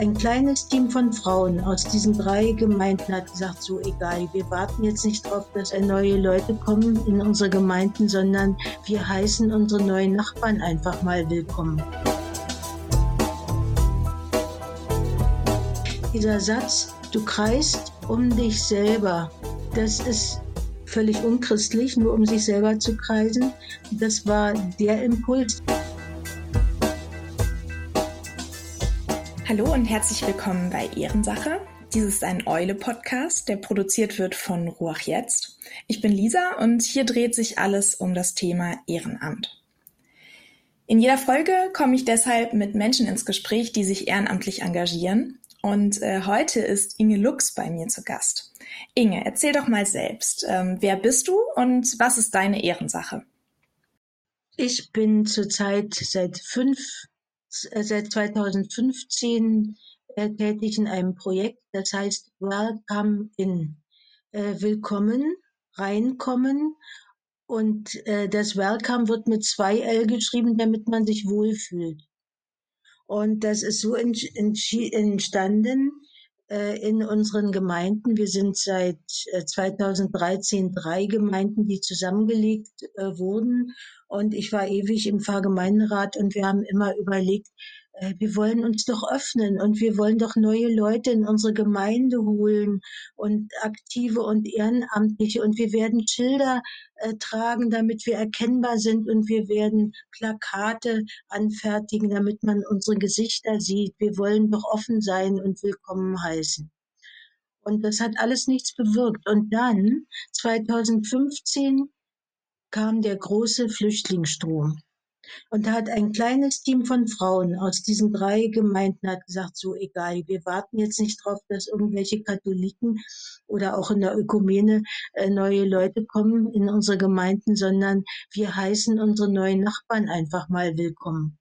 ein kleines Team von Frauen aus diesen drei Gemeinden hat gesagt, so egal, wir warten jetzt nicht darauf, dass neue Leute kommen in unsere Gemeinden, sondern wir heißen unsere neuen Nachbarn einfach mal willkommen. Dieser Satz, du kreist um dich selber, das ist völlig unchristlich, nur um sich selber zu kreisen. Das war der Impuls. Hallo und herzlich willkommen bei Ehrensache. Dies ist ein Eule-Podcast, der produziert wird von Ruach Jetzt. Ich bin Lisa und hier dreht sich alles um das Thema Ehrenamt. In jeder Folge komme ich deshalb mit Menschen ins Gespräch, die sich ehrenamtlich engagieren. Und äh, heute ist Inge Lux bei mir zu Gast. Inge, erzähl doch mal selbst. Ähm, wer bist du und was ist deine Ehrensache? Ich bin zurzeit seit fünf seit 2015 äh, tätig in einem Projekt, das heißt Welcome in. Äh, willkommen, reinkommen. Und äh, das Welcome wird mit zwei L geschrieben, damit man sich wohlfühlt. Und das ist so entstanden in unseren Gemeinden. Wir sind seit 2013 äh, drei Gemeinden, die zusammengelegt äh, wurden. Und ich war ewig im Pfarrgemeinderat und wir haben immer überlegt, äh, wir wollen uns doch öffnen und wir wollen doch neue Leute in unsere Gemeinde holen und aktive und ehrenamtliche und wir werden Schilder äh, tragen, damit wir erkennbar sind und wir werden Plakate anfertigen, damit man unsere Gesichter sieht. Wir wollen doch offen sein und willkommen heißen. Und das hat alles nichts bewirkt. Und dann, 2015, kam der große Flüchtlingsstrom. Und da hat ein kleines Team von Frauen aus diesen drei Gemeinden hat gesagt, so egal, wir warten jetzt nicht drauf, dass irgendwelche Katholiken oder auch in der Ökumene äh, neue Leute kommen in unsere Gemeinden, sondern wir heißen unsere neuen Nachbarn einfach mal willkommen.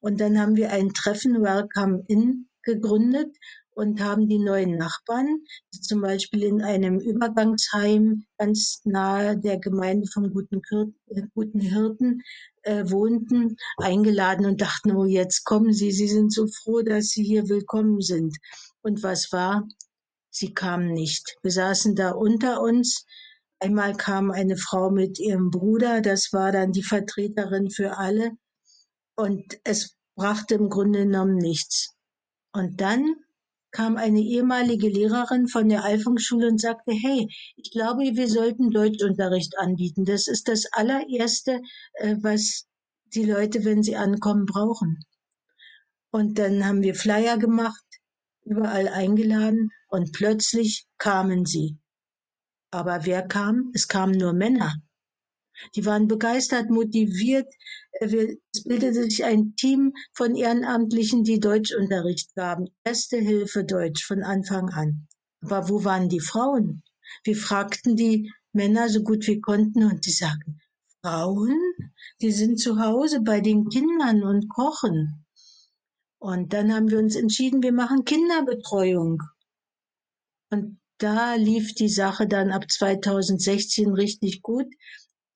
Und dann haben wir ein Treffen Welcome In gegründet und haben die neuen Nachbarn, die zum Beispiel in einem Übergangsheim ganz nahe der Gemeinde vom Guten, Kir äh, Guten Hirten äh, wohnten, eingeladen und dachten, oh, jetzt kommen Sie, Sie sind so froh, dass Sie hier willkommen sind. Und was war? Sie kamen nicht. Wir saßen da unter uns. Einmal kam eine Frau mit ihrem Bruder, das war dann die Vertreterin für alle. Und es brachte im Grunde genommen nichts. Und dann kam eine ehemalige Lehrerin von der Alfungsschule und sagte, hey, ich glaube, wir sollten Deutschunterricht anbieten. Das ist das allererste, äh, was die Leute, wenn sie ankommen, brauchen. Und dann haben wir Flyer gemacht, überall eingeladen und plötzlich kamen sie. Aber wer kam? Es kamen nur Männer. Die waren begeistert, motiviert. Es bildete sich ein Team von Ehrenamtlichen, die Deutschunterricht gaben. Erste Hilfe Deutsch von Anfang an. Aber wo waren die Frauen? Wir fragten die Männer so gut wir konnten und die sagten, Frauen? Die sind zu Hause bei den Kindern und kochen. Und dann haben wir uns entschieden, wir machen Kinderbetreuung. Und da lief die Sache dann ab 2016 richtig gut.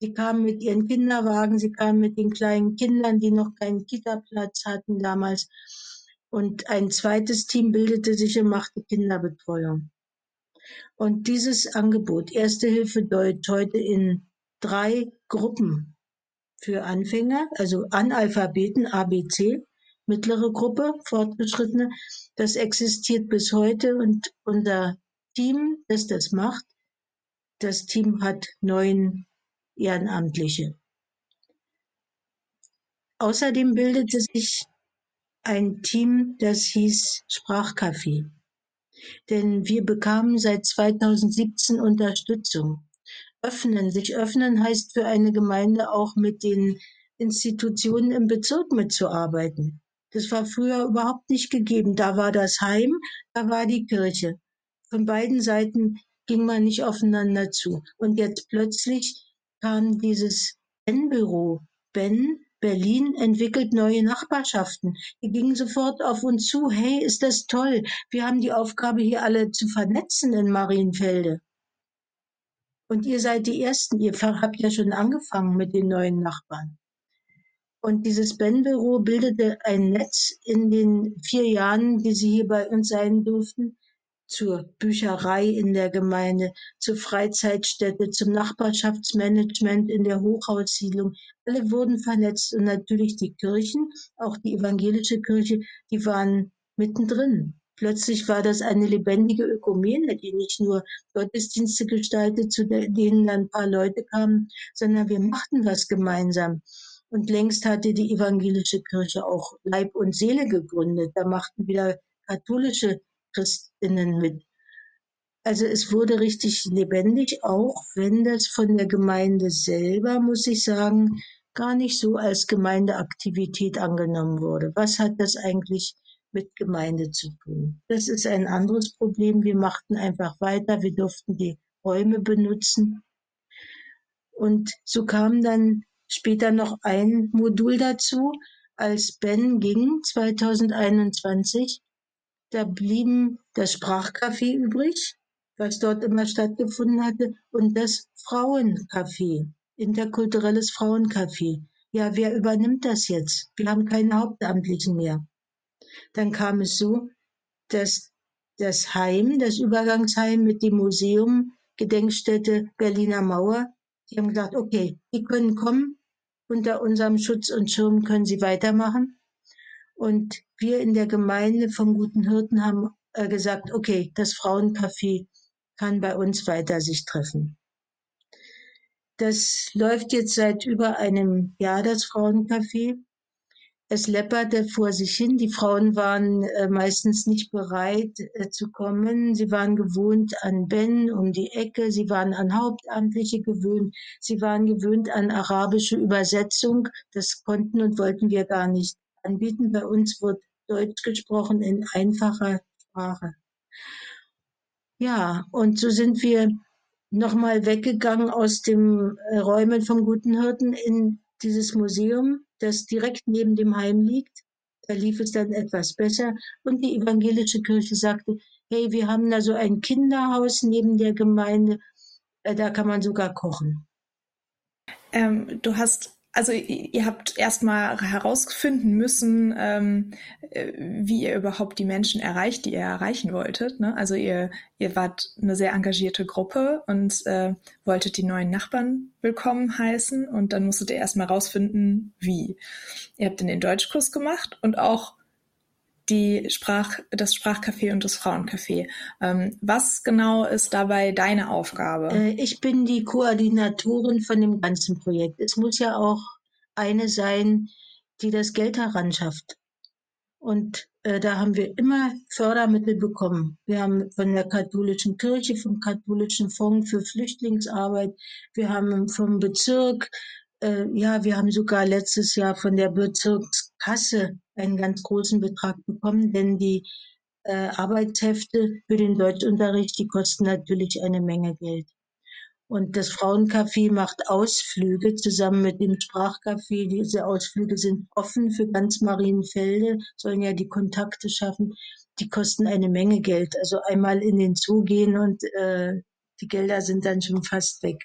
Sie kamen mit ihren Kinderwagen, sie kamen mit den kleinen Kindern, die noch keinen Kita-Platz hatten damals. Und ein zweites Team bildete sich und machte Kinderbetreuung. Und dieses Angebot, Erste Hilfe Deutsch, heute in drei Gruppen für Anfänger, also Analphabeten, ABC, mittlere Gruppe, Fortgeschrittene, das existiert bis heute und unser Team, das das macht, das Team hat neun Ehrenamtliche. Außerdem bildete sich ein Team, das hieß Sprachcafé. Denn wir bekamen seit 2017 Unterstützung. Öffnen, sich öffnen heißt für eine Gemeinde auch mit den Institutionen im Bezirk mitzuarbeiten. Das war früher überhaupt nicht gegeben. Da war das Heim, da war die Kirche. Von beiden Seiten ging man nicht aufeinander zu. Und jetzt plötzlich kam dieses Ben-Büro. Ben, Berlin entwickelt neue Nachbarschaften. Die gingen sofort auf uns zu. Hey, ist das toll. Wir haben die Aufgabe, hier alle zu vernetzen in Marienfelde. Und ihr seid die Ersten. Ihr habt ja schon angefangen mit den neuen Nachbarn. Und dieses Ben-Büro bildete ein Netz in den vier Jahren, die sie hier bei uns sein durften, zur Bücherei in der Gemeinde, zur Freizeitstätte, zum Nachbarschaftsmanagement in der Hochhaussiedlung. Alle wurden vernetzt und natürlich die Kirchen, auch die evangelische Kirche, die waren mittendrin. Plötzlich war das eine lebendige Ökumene, die nicht nur Gottesdienste gestaltet, zu denen dann ein paar Leute kamen, sondern wir machten was gemeinsam. Und längst hatte die evangelische Kirche auch Leib und Seele gegründet. Da machten wieder katholische Christinnen mit. Also es wurde richtig lebendig, auch wenn das von der Gemeinde selber, muss ich sagen, gar nicht so als Gemeindeaktivität angenommen wurde. Was hat das eigentlich mit Gemeinde zu tun? Das ist ein anderes Problem. Wir machten einfach weiter. Wir durften die Räume benutzen. Und so kam dann später noch ein Modul dazu, als Ben ging 2021. Da blieben das Sprachcafé übrig, was dort immer stattgefunden hatte, und das Frauencafé, interkulturelles Frauencafé. Ja, wer übernimmt das jetzt? Wir haben keine Hauptamtlichen mehr. Dann kam es so, dass das Heim, das Übergangsheim mit dem Museum, Gedenkstätte Berliner Mauer, die haben gesagt, okay, die können kommen, unter unserem Schutz und Schirm können sie weitermachen. Und wir in der Gemeinde vom Guten Hirten haben äh, gesagt, okay, das Frauencafé kann bei uns weiter sich treffen. Das läuft jetzt seit über einem Jahr, das Frauencafé. Es läpperte vor sich hin. Die Frauen waren äh, meistens nicht bereit äh, zu kommen. Sie waren gewohnt an Ben um die Ecke. Sie waren an Hauptamtliche gewöhnt. Sie waren gewöhnt an arabische Übersetzung. Das konnten und wollten wir gar nicht anbieten. Bei uns wird Deutsch gesprochen in einfacher Sprache. Ja, und so sind wir nochmal weggegangen aus den äh, Räumen vom Guten Hirten in dieses Museum, das direkt neben dem Heim liegt. Da lief es dann etwas besser. Und die evangelische Kirche sagte, hey, wir haben da so ein Kinderhaus neben der Gemeinde, äh, da kann man sogar kochen. Ähm, du hast also ihr habt erstmal herausfinden müssen, ähm, äh, wie ihr überhaupt die Menschen erreicht, die ihr erreichen wolltet. Ne? Also ihr, ihr wart eine sehr engagierte Gruppe und äh, wolltet die neuen Nachbarn willkommen heißen und dann musstet ihr erstmal herausfinden, wie. Ihr habt den Deutschkurs gemacht und auch die Sprach, das Sprachcafé und das Frauencafé. Ähm, was genau ist dabei deine Aufgabe? Äh, ich bin die Koordinatorin von dem ganzen Projekt. Es muss ja auch eine sein, die das Geld heranschafft. Und äh, da haben wir immer Fördermittel bekommen. Wir haben von der katholischen Kirche, vom katholischen Fonds für Flüchtlingsarbeit, wir haben vom Bezirk, äh, ja, wir haben sogar letztes Jahr von der Bezirkskasse einen ganz großen Betrag bekommen, denn die äh, Arbeitshefte für den Deutschunterricht, die kosten natürlich eine Menge Geld. Und das Frauencafé macht Ausflüge zusammen mit dem Sprachcafé. Diese Ausflüge sind offen für ganz Marienfelde, sollen ja die Kontakte schaffen. Die kosten eine Menge Geld. Also einmal in den Zoo gehen und äh, die Gelder sind dann schon fast weg.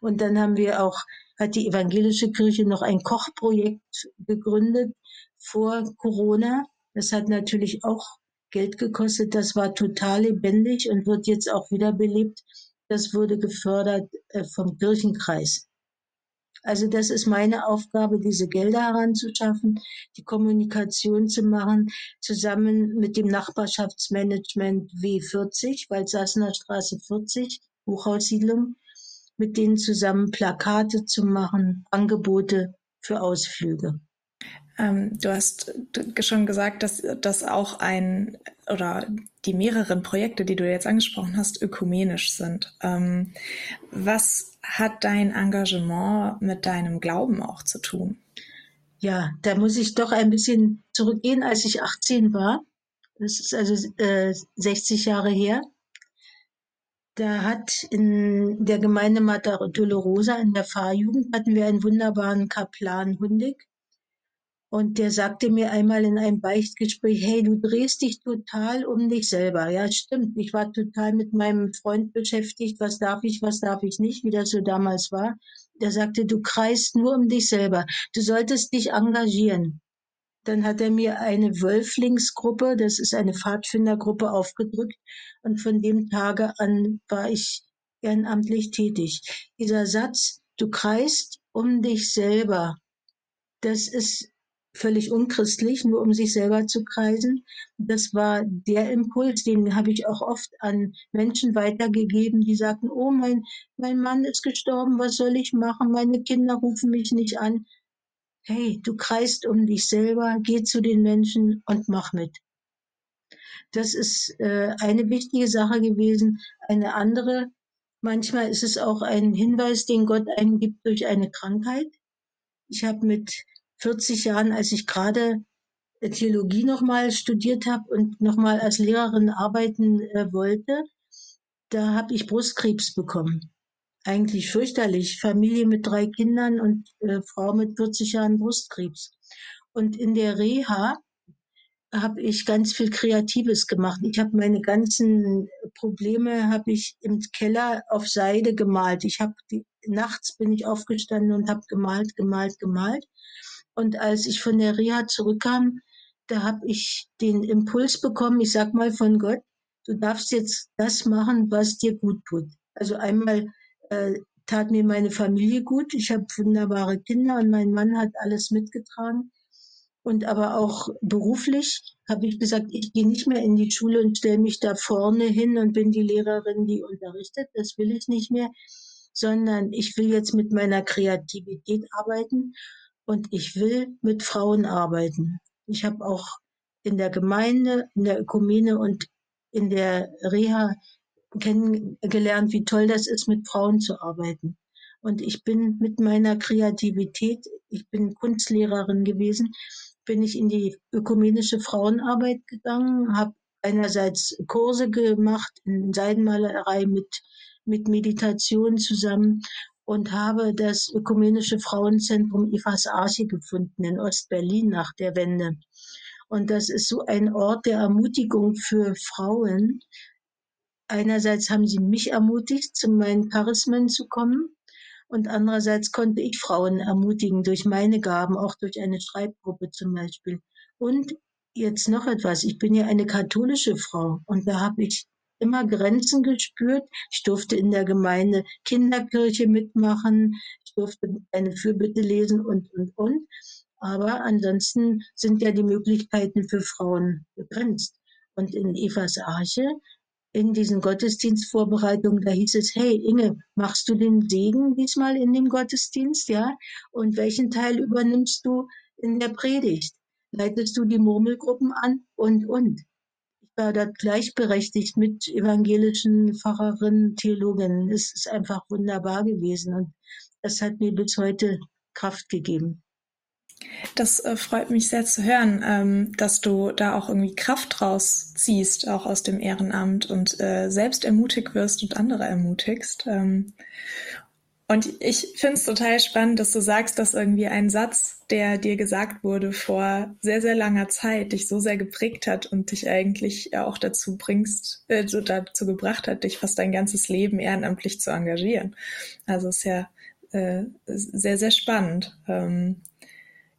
Und dann haben wir auch, hat die evangelische Kirche noch ein Kochprojekt gegründet vor Corona. Das hat natürlich auch Geld gekostet. Das war total lebendig und wird jetzt auch wiederbelebt. Das wurde gefördert äh, vom Kirchenkreis. Also das ist meine Aufgabe, diese Gelder heranzuschaffen, die Kommunikation zu machen, zusammen mit dem Nachbarschaftsmanagement W40, Waldsassener Straße 40, Hochhaussiedlung, mit denen zusammen Plakate zu machen, Angebote für Ausflüge. Ähm, du hast schon gesagt, dass das auch ein oder die mehreren Projekte, die du jetzt angesprochen hast, ökumenisch sind. Ähm, was hat dein Engagement mit deinem Glauben auch zu tun? Ja, da muss ich doch ein bisschen zurückgehen, als ich 18 war. Das ist also äh, 60 Jahre her. Da hat in der Gemeinde Mater Dolorosa in der Pfarrjugend hatten wir einen wunderbaren Kaplan Hundig Und der sagte mir einmal in einem Beichtgespräch, hey, du drehst dich total um dich selber. Ja, stimmt. Ich war total mit meinem Freund beschäftigt. Was darf ich, was darf ich nicht, wie das so damals war. Der sagte, du kreist nur um dich selber. Du solltest dich engagieren. Dann hat er mir eine Wölflingsgruppe, das ist eine Pfadfindergruppe, aufgedrückt. Und von dem Tage an war ich ehrenamtlich tätig. Dieser Satz, du kreist um dich selber, das ist völlig unchristlich, nur um sich selber zu kreisen. Das war der Impuls, den habe ich auch oft an Menschen weitergegeben, die sagten, oh, mein, mein Mann ist gestorben, was soll ich machen? Meine Kinder rufen mich nicht an. Hey, du kreist um dich selber, geh zu den Menschen und mach mit. Das ist äh, eine wichtige Sache gewesen. Eine andere, manchmal ist es auch ein Hinweis, den Gott einem gibt durch eine Krankheit. Ich habe mit 40 Jahren, als ich gerade Theologie nochmal studiert habe und nochmal als Lehrerin arbeiten äh, wollte, da habe ich Brustkrebs bekommen. Eigentlich fürchterlich. Familie mit drei Kindern und äh, Frau mit 40 Jahren Brustkrebs. Und in der Reha habe ich ganz viel Kreatives gemacht. Ich habe meine ganzen Probleme habe ich im Keller auf Seide gemalt. Ich habe nachts bin ich aufgestanden und habe gemalt, gemalt, gemalt. Und als ich von der Reha zurückkam, da habe ich den Impuls bekommen, ich sag mal von Gott, du darfst jetzt das machen, was dir gut tut. Also einmal äh, tat mir meine Familie gut, ich habe wunderbare Kinder und mein Mann hat alles mitgetragen. Und aber auch beruflich habe ich gesagt, ich gehe nicht mehr in die Schule und stelle mich da vorne hin und bin die Lehrerin, die unterrichtet. Das will ich nicht mehr, sondern ich will jetzt mit meiner Kreativität arbeiten und ich will mit Frauen arbeiten. Ich habe auch in der Gemeinde, in der Ökumene und in der Reha kennengelernt, wie toll das ist, mit Frauen zu arbeiten. Und ich bin mit meiner Kreativität, ich bin Kunstlehrerin gewesen, bin ich in die ökumenische Frauenarbeit gegangen, habe einerseits Kurse gemacht in Seidenmalerei mit, mit Meditation zusammen und habe das Ökumenische Frauenzentrum Ifas Arche gefunden in Ostberlin nach der Wende. Und das ist so ein Ort der Ermutigung für Frauen. Einerseits haben sie mich ermutigt, zu meinen Charismen zu kommen. Und andererseits konnte ich Frauen ermutigen durch meine Gaben, auch durch eine Schreibgruppe zum Beispiel. Und jetzt noch etwas. Ich bin ja eine katholische Frau und da habe ich immer Grenzen gespürt. Ich durfte in der Gemeinde Kinderkirche mitmachen, ich durfte eine Fürbitte lesen und, und, und. Aber ansonsten sind ja die Möglichkeiten für Frauen begrenzt. Und in Evas Arche, in diesen Gottesdienstvorbereitungen, da hieß es, hey Inge, machst du den Segen diesmal in dem Gottesdienst, ja? Und welchen Teil übernimmst du in der Predigt? Leitest du die Murmelgruppen an und, und war da gleichberechtigt mit evangelischen Pfarrerinnen, Theologinnen. Es ist einfach wunderbar gewesen und das hat mir bis heute Kraft gegeben. Das äh, freut mich sehr zu hören, ähm, dass du da auch irgendwie Kraft rausziehst, auch aus dem Ehrenamt und äh, selbst ermutigt wirst und andere ermutigst. Ähm, und ich finde es total spannend, dass du sagst, dass irgendwie ein Satz, der dir gesagt wurde vor sehr, sehr langer Zeit, dich so sehr geprägt hat und dich eigentlich auch dazu bringst, äh, so dazu gebracht hat, dich fast dein ganzes Leben ehrenamtlich zu engagieren. Also ist ja äh, sehr, sehr spannend. Ähm,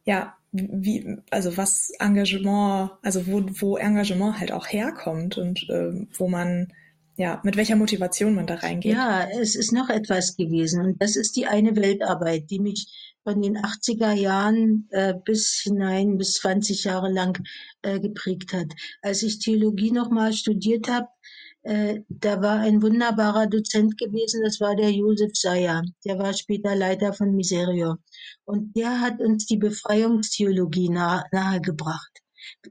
ja, wie, also was Engagement, also wo, wo Engagement halt auch herkommt und äh, wo man ja, mit welcher Motivation man da reingeht. Ja, es ist noch etwas gewesen und das ist die eine Weltarbeit, die mich von den 80er Jahren äh, bis hinein, bis 20 Jahre lang äh, geprägt hat. Als ich Theologie nochmal studiert habe, äh, da war ein wunderbarer Dozent gewesen, das war der Josef Seyer. Der war später Leiter von Miserio. Und der hat uns die Befreiungstheologie nahe, nahegebracht.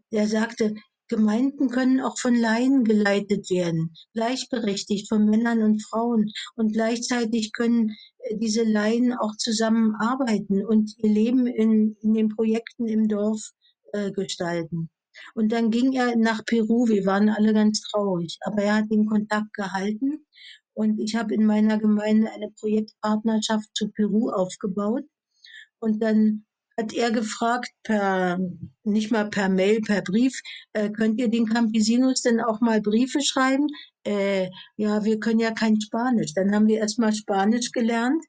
Er sagte, Gemeinden können auch von Laien geleitet werden, gleichberechtigt von Männern und Frauen. Und gleichzeitig können äh, diese Laien auch zusammenarbeiten und ihr Leben in, in den Projekten im Dorf äh, gestalten. Und dann ging er nach Peru. Wir waren alle ganz traurig, aber er hat den Kontakt gehalten. Und ich habe in meiner Gemeinde eine Projektpartnerschaft zu Peru aufgebaut. Und dann hat er gefragt, per, nicht mal per Mail, per Brief, äh, könnt ihr den Campesinos denn auch mal Briefe schreiben? Äh, ja, wir können ja kein Spanisch. Dann haben wir erstmal Spanisch gelernt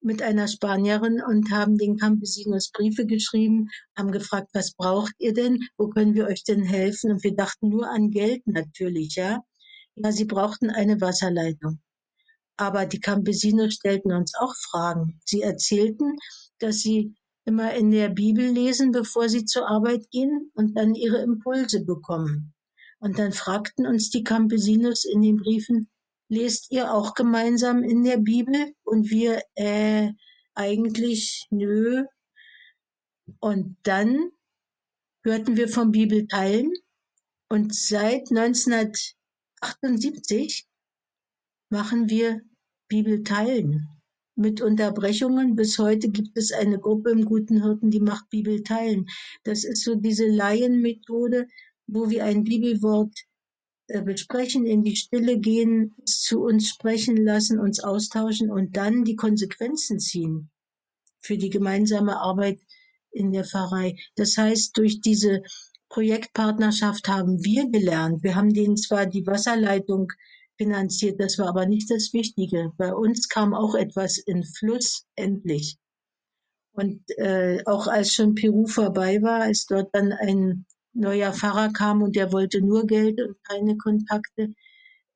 mit einer Spanierin und haben den Campesinos Briefe geschrieben, haben gefragt, was braucht ihr denn? Wo können wir euch denn helfen? Und wir dachten nur an Geld natürlich, ja. Ja, sie brauchten eine Wasserleitung. Aber die Campesinos stellten uns auch Fragen. Sie erzählten, dass sie immer in der Bibel lesen, bevor sie zur Arbeit gehen und dann ihre Impulse bekommen. Und dann fragten uns die Campesinos in den Briefen, lest ihr auch gemeinsam in der Bibel? Und wir, äh, eigentlich, nö. Und dann hörten wir vom Bibelteilen und seit 1978 machen wir Bibelteilen mit Unterbrechungen. Bis heute gibt es eine Gruppe im Guten Hirten, die macht Bibelteilen. Das ist so diese Laienmethode, wo wir ein Bibelwort äh, besprechen, in die Stille gehen, zu uns sprechen lassen, uns austauschen und dann die Konsequenzen ziehen für die gemeinsame Arbeit in der Pfarrei. Das heißt, durch diese Projektpartnerschaft haben wir gelernt. Wir haben denen zwar die Wasserleitung finanziert. Das war aber nicht das Wichtige. Bei uns kam auch etwas in Fluss endlich. Und äh, auch als schon Peru vorbei war, als dort dann ein neuer Pfarrer kam und der wollte nur Geld und keine Kontakte,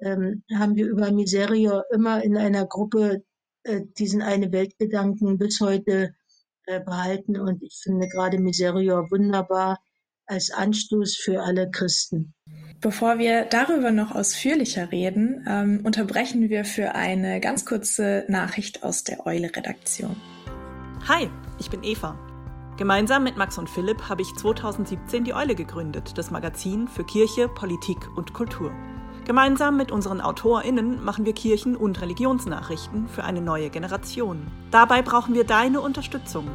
ähm, haben wir über Miserio immer in einer Gruppe äh, diesen eine Weltgedanken bis heute äh, behalten. Und ich finde gerade Miserio wunderbar als Anstoß für alle Christen. Bevor wir darüber noch ausführlicher reden, ähm, unterbrechen wir für eine ganz kurze Nachricht aus der Eule-Redaktion. Hi, ich bin Eva. Gemeinsam mit Max und Philipp habe ich 2017 die Eule gegründet, das Magazin für Kirche, Politik und Kultur. Gemeinsam mit unseren AutorInnen machen wir Kirchen- und Religionsnachrichten für eine neue Generation. Dabei brauchen wir deine Unterstützung.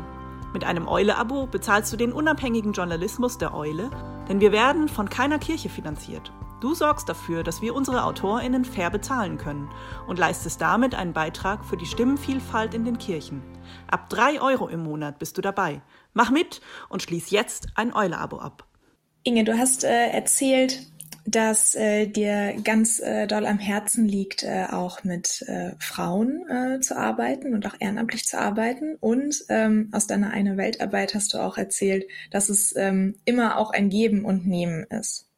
Mit einem Eule-Abo bezahlst du den unabhängigen Journalismus der Eule, denn wir werden von keiner Kirche finanziert. Du sorgst dafür, dass wir unsere AutorInnen fair bezahlen können und leistest damit einen Beitrag für die Stimmenvielfalt in den Kirchen. Ab drei Euro im Monat bist du dabei. Mach mit und schließ jetzt ein Eule-Abo ab. Inge, du hast äh, erzählt, dass äh, dir ganz äh, doll am Herzen liegt, äh, auch mit äh, Frauen äh, zu arbeiten und auch ehrenamtlich zu arbeiten. Und ähm, aus deiner eine Weltarbeit hast du auch erzählt, dass es ähm, immer auch ein Geben und Nehmen ist.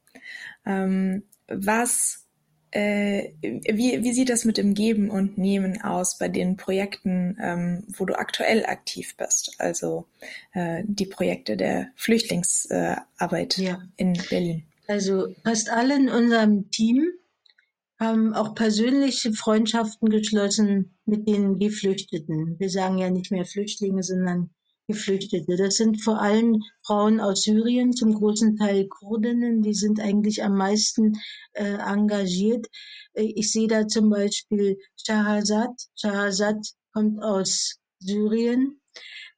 Ähm, was, äh, wie, wie sieht das mit dem Geben und Nehmen aus bei den Projekten, ähm, wo du aktuell aktiv bist? Also äh, die Projekte der Flüchtlingsarbeit ja. in Berlin. Also fast alle in unserem Team haben auch persönliche Freundschaften geschlossen mit den Geflüchteten. Wir sagen ja nicht mehr Flüchtlinge, sondern Geflüchtete. Das sind vor allem Frauen aus Syrien, zum großen Teil Kurdinnen, die sind eigentlich am meisten äh, engagiert. Äh, ich sehe da zum Beispiel Shahazad. Shahazad kommt aus Syrien,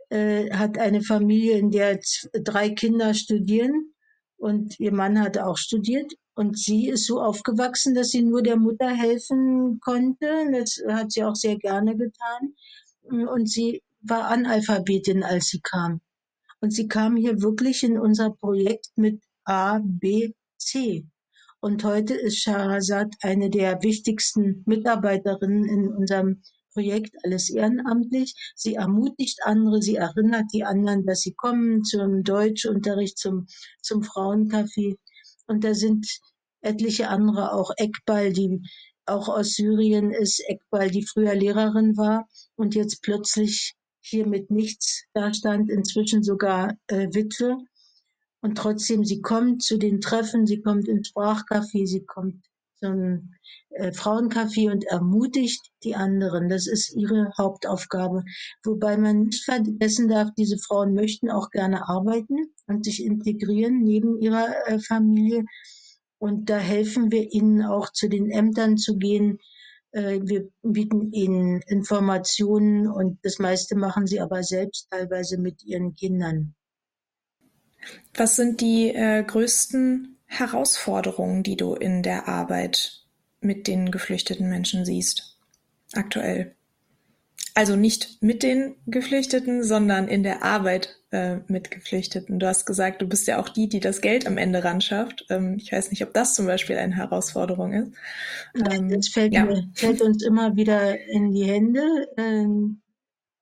äh, hat eine Familie, in der drei Kinder studieren und ihr Mann hatte auch studiert. Und sie ist so aufgewachsen, dass sie nur der Mutter helfen konnte. Das hat sie auch sehr gerne getan. Und sie war Analphabetin, als sie kam. Und sie kam hier wirklich in unser Projekt mit A, B, C. Und heute ist Shahrazad eine der wichtigsten Mitarbeiterinnen in unserem Projekt alles ehrenamtlich. Sie ermutigt andere, sie erinnert die anderen, dass sie kommen zum Deutschunterricht, zum, zum Frauencafé. Und da sind etliche andere, auch Ekbal, die auch aus Syrien ist, Ekbal, die früher Lehrerin war und jetzt plötzlich hier mit nichts dastand, inzwischen sogar äh, Witwe. Und trotzdem, sie kommt zu den Treffen, sie kommt ins Sprachcafé, sie kommt zum äh, Frauencafé und ermutigt die anderen. Das ist ihre Hauptaufgabe. Wobei man nicht vergessen darf, diese Frauen möchten auch gerne arbeiten und sich integrieren neben ihrer äh, Familie. Und da helfen wir ihnen auch zu den Ämtern zu gehen. Äh, wir bieten ihnen Informationen und das meiste machen sie aber selbst, teilweise mit ihren Kindern. Was sind die äh, größten Herausforderungen, die du in der Arbeit mit den geflüchteten Menschen siehst, aktuell? Also nicht mit den Geflüchteten, sondern in der Arbeit äh, mit Geflüchteten. Du hast gesagt, du bist ja auch die, die das Geld am Ende ran schafft. Ähm, ich weiß nicht, ob das zum Beispiel eine Herausforderung ist. Nein, das fällt, ja. mir, fällt uns immer wieder in die Hände. Ähm,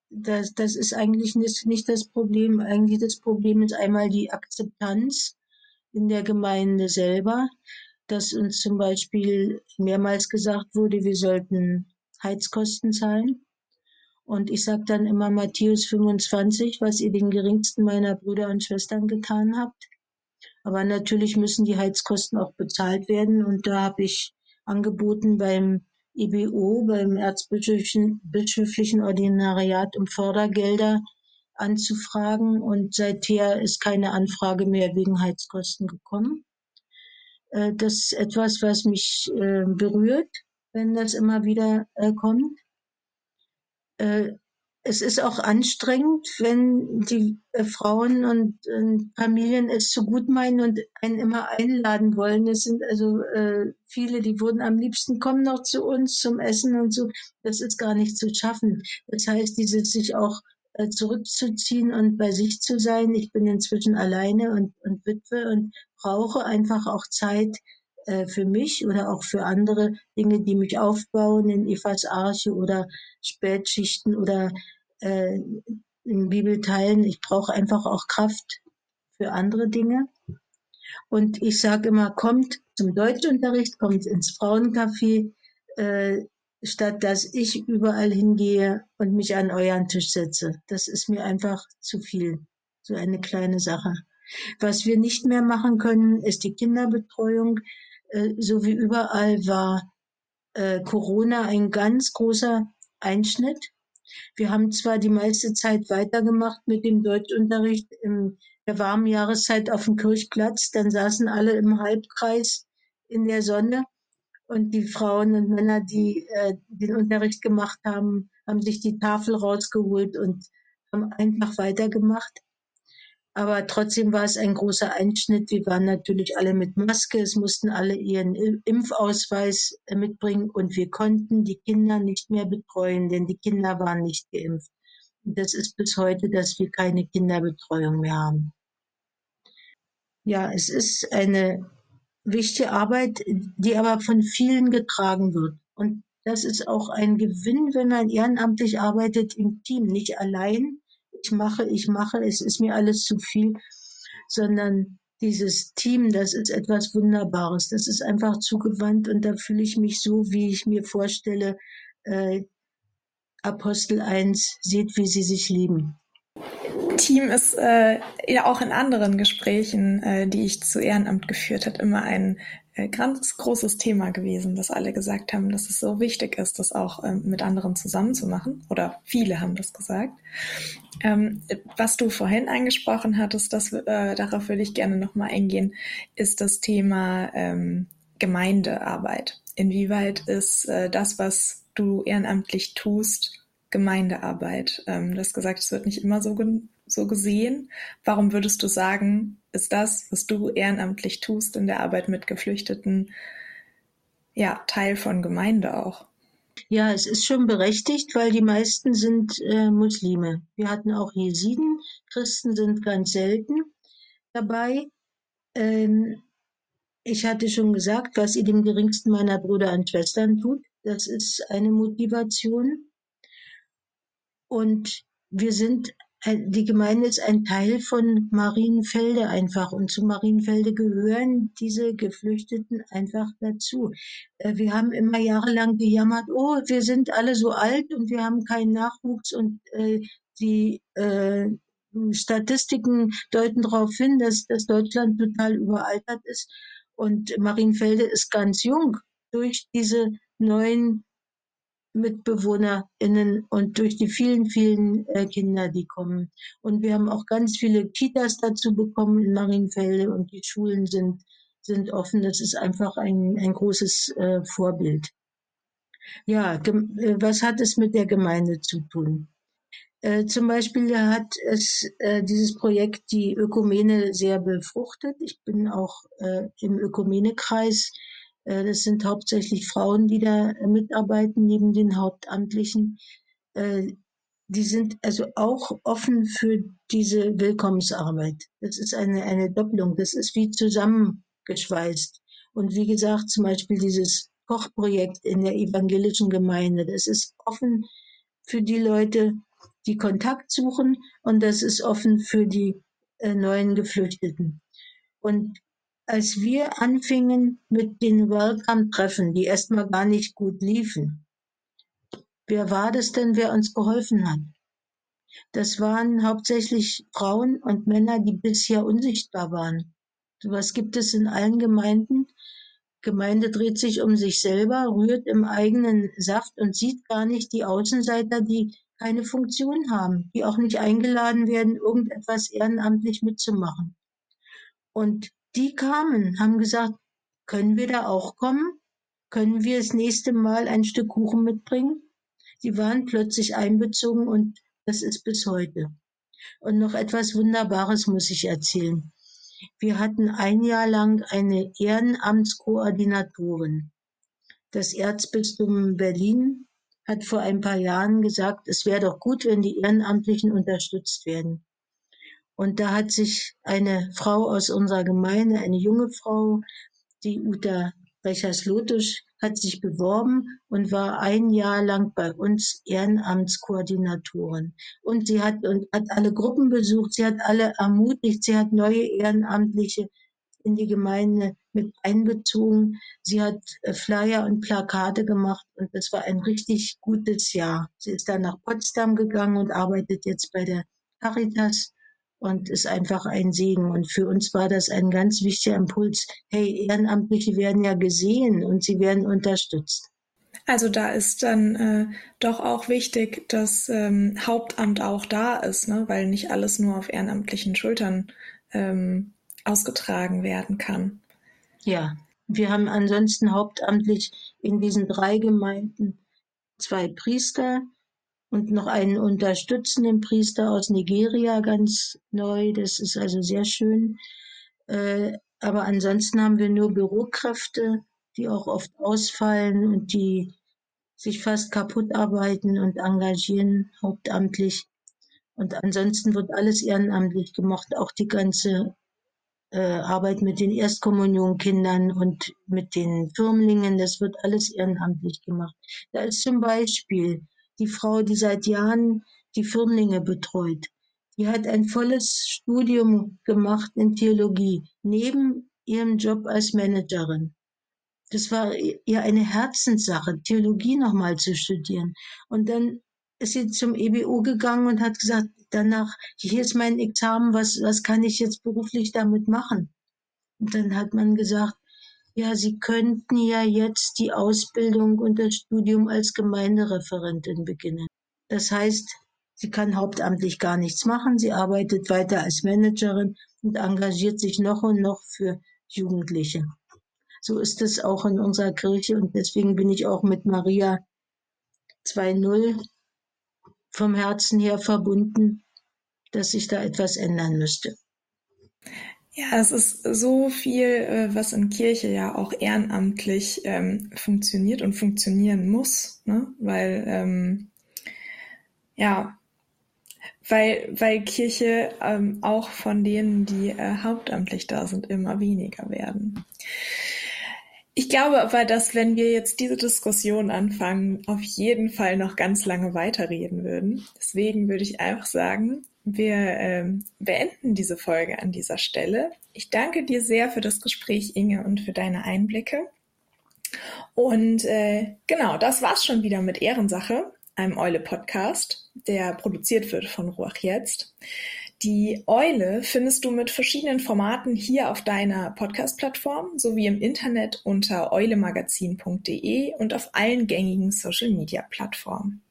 das, das ist eigentlich nicht, nicht das Problem. Eigentlich das Problem ist einmal die Akzeptanz in der Gemeinde selber, dass uns zum Beispiel mehrmals gesagt wurde, wir sollten Heizkosten zahlen. Und ich sage dann immer Matthäus 25, was ihr den geringsten meiner Brüder und Schwestern getan habt. Aber natürlich müssen die Heizkosten auch bezahlt werden. Und da habe ich angeboten beim IBO, beim Erzbischöflichen Bischöflichen Ordinariat um Fördergelder anzufragen. Und seither ist keine Anfrage mehr wegen Heizkosten gekommen. Äh, das ist etwas, was mich äh, berührt, wenn das immer wieder äh, kommt es ist auch anstrengend, wenn die Frauen und, Familien es so gut meinen und einen immer einladen wollen. Es sind also viele, die würden am liebsten kommen noch zu uns zum Essen und so. Das ist gar nicht zu schaffen. Das heißt, dieses sich auch zurückzuziehen und bei sich zu sein. Ich bin inzwischen alleine und, und Witwe und brauche einfach auch Zeit, äh, für mich oder auch für andere Dinge, die mich aufbauen in Evas Arche oder Spätschichten oder äh, in Bibelteilen. Ich brauche einfach auch Kraft für andere Dinge. Und ich sage immer, kommt zum Deutschunterricht, kommt ins Frauencafé, äh, statt dass ich überall hingehe und mich an euren Tisch setze. Das ist mir einfach zu viel. So eine kleine Sache. Was wir nicht mehr machen können, ist die Kinderbetreuung. Äh, so wie überall war äh, Corona ein ganz großer Einschnitt. Wir haben zwar die meiste Zeit weitergemacht mit dem Deutschunterricht in der warmen Jahreszeit auf dem Kirchplatz, dann saßen alle im Halbkreis in der Sonne und die Frauen und Männer, die äh, den Unterricht gemacht haben, haben sich die Tafel rausgeholt und haben einfach weitergemacht. Aber trotzdem war es ein großer Einschnitt. Wir waren natürlich alle mit Maske. Es mussten alle ihren Impfausweis äh, mitbringen und wir konnten die Kinder nicht mehr betreuen, denn die Kinder waren nicht geimpft. Und das ist bis heute, dass wir keine Kinderbetreuung mehr haben. Ja, es ist eine wichtige Arbeit, die aber von vielen getragen wird. Und das ist auch ein Gewinn, wenn man ehrenamtlich arbeitet im Team, nicht allein, ich mache, ich mache, es ist mir alles zu viel, sondern dieses Team, das ist etwas Wunderbares. Das ist einfach zugewandt und da fühle ich mich so, wie ich mir vorstelle, äh, Apostel 1, seht, wie sie sich lieben. Team ist äh, ja auch in anderen Gesprächen, äh, die ich zu Ehrenamt geführt habe, immer ein äh, ganz großes Thema gewesen, dass alle gesagt haben, dass es so wichtig ist, das auch ähm, mit anderen zusammen zu machen. Oder viele haben das gesagt. Ähm, was du vorhin angesprochen hattest, das, äh, darauf würde ich gerne nochmal eingehen, ist das Thema ähm, Gemeindearbeit. Inwieweit ist äh, das, was du ehrenamtlich tust, Gemeindearbeit? Ähm, du hast gesagt, es wird nicht immer so, so gesehen. Warum würdest du sagen, ist das, was du ehrenamtlich tust in der Arbeit mit Geflüchteten, ja, Teil von Gemeinde auch? Ja, es ist schon berechtigt, weil die meisten sind äh, Muslime. Wir hatten auch Jesiden, Christen sind ganz selten dabei. Ähm, ich hatte schon gesagt, was ihr dem geringsten meiner Brüder und Schwestern tut, das ist eine Motivation. Und wir sind die Gemeinde ist ein Teil von Marienfelde einfach. Und zu Marienfelde gehören diese Geflüchteten einfach dazu. Äh, wir haben immer jahrelang gejammert, oh, wir sind alle so alt und wir haben keinen Nachwuchs. Und äh, die äh, Statistiken deuten darauf hin, dass, dass Deutschland total überaltert ist. Und Marienfelde ist ganz jung durch diese neuen MitbewohnerInnen und durch die vielen, vielen äh, Kinder, die kommen. Und wir haben auch ganz viele Kitas dazu bekommen in Marienfelde und die Schulen sind, sind offen. Das ist einfach ein, ein großes äh, Vorbild. Ja, äh, was hat es mit der Gemeinde zu tun? Äh, zum Beispiel hat es äh, dieses Projekt die Ökumene sehr befruchtet. Ich bin auch äh, im Ökumenekreis das sind hauptsächlich Frauen, die da mitarbeiten, neben den Hauptamtlichen. Äh, die sind also auch offen für diese Willkommensarbeit. Das ist eine, eine Doppelung. Das ist wie zusammengeschweißt. Und wie gesagt, zum Beispiel dieses Kochprojekt in der evangelischen Gemeinde, das ist offen für die Leute, die Kontakt suchen und das ist offen für die äh, neuen Geflüchteten. Und als wir anfingen mit den Welcome-Treffen, die erstmal gar nicht gut liefen, wer war das denn, wer uns geholfen hat? Das waren hauptsächlich Frauen und Männer, die bisher unsichtbar waren. Sowas gibt es in allen Gemeinden. Gemeinde dreht sich um sich selber, rührt im eigenen Saft und sieht gar nicht die Außenseiter, die keine Funktion haben, die auch nicht eingeladen werden, irgendetwas ehrenamtlich mitzumachen. Und die kamen, haben gesagt, können wir da auch kommen? Können wir das nächste Mal ein Stück Kuchen mitbringen? Die waren plötzlich einbezogen und das ist bis heute. Und noch etwas Wunderbares muss ich erzählen. Wir hatten ein Jahr lang eine Ehrenamtskoordinatorin. Das Erzbistum Berlin hat vor ein paar Jahren gesagt, es wäre doch gut, wenn die Ehrenamtlichen unterstützt werden. Und da hat sich eine Frau aus unserer Gemeinde, eine junge Frau, die Uta Rechers-Lotusch, hat sich beworben und war ein Jahr lang bei uns Ehrenamtskoordinatorin. Und sie hat, und hat alle Gruppen besucht, sie hat alle ermutigt, sie hat neue Ehrenamtliche in die Gemeinde mit einbezogen. Sie hat äh, Flyer und Plakate gemacht und das war ein richtig gutes Jahr. Sie ist dann nach Potsdam gegangen und arbeitet jetzt bei der Caritas und ist einfach ein Segen. Und für uns war das ein ganz wichtiger Impuls. Hey, Ehrenamtliche werden ja gesehen und sie werden unterstützt. Also da ist dann äh, doch auch wichtig, dass ähm, Hauptamt auch da ist, ne? weil nicht alles nur auf ehrenamtlichen Schultern ähm, ausgetragen werden kann. Ja, wir haben ansonsten hauptamtlich in diesen drei Gemeinden zwei Priester, und noch einen unterstützenden Priester aus Nigeria, ganz neu. Das ist also sehr schön. Äh, aber ansonsten haben wir nur Bürokräfte, die auch oft ausfallen und die sich fast kaputt arbeiten und engagieren hauptamtlich. Und ansonsten wird alles ehrenamtlich gemacht, auch die ganze äh, Arbeit mit den Erstkommunionkindern und mit den Firmlingen, das wird alles ehrenamtlich gemacht. Da ist zum Beispiel die Frau, die seit Jahren die Firmlinge betreut. Die hat ein volles Studium gemacht in Theologie, neben ihrem Job als Managerin. Das war ihr eine Herzenssache, Theologie nochmal zu studieren. Und dann ist sie zum EBU gegangen und hat gesagt, danach, hier ist mein Examen, was, was kann ich jetzt beruflich damit machen? Und dann hat man gesagt, ja, Sie könnten ja jetzt die Ausbildung und das Studium als Gemeindereferentin beginnen. Das heißt, sie kann hauptamtlich gar nichts machen. Sie arbeitet weiter als Managerin und engagiert sich noch und noch für Jugendliche. So ist es auch in unserer Kirche und deswegen bin ich auch mit Maria 2.0 vom Herzen her verbunden, dass sich da etwas ändern müsste. Ja, es ist so viel, äh, was in Kirche ja auch ehrenamtlich ähm, funktioniert und funktionieren muss, ne? weil ähm, ja, weil, weil Kirche ähm, auch von denen, die äh, hauptamtlich da sind, immer weniger werden. Ich glaube aber, dass wenn wir jetzt diese Diskussion anfangen, auf jeden Fall noch ganz lange weiterreden würden. Deswegen würde ich einfach sagen, wir ähm, beenden diese Folge an dieser Stelle. Ich danke dir sehr für das Gespräch, Inge, und für deine Einblicke. Und äh, genau, das war's schon wieder mit Ehrensache, einem Eule-Podcast, der produziert wird von Ruach Jetzt. Die Eule findest du mit verschiedenen Formaten hier auf deiner Podcast-Plattform sowie im Internet unter eulemagazin.de und auf allen gängigen Social-Media-Plattformen.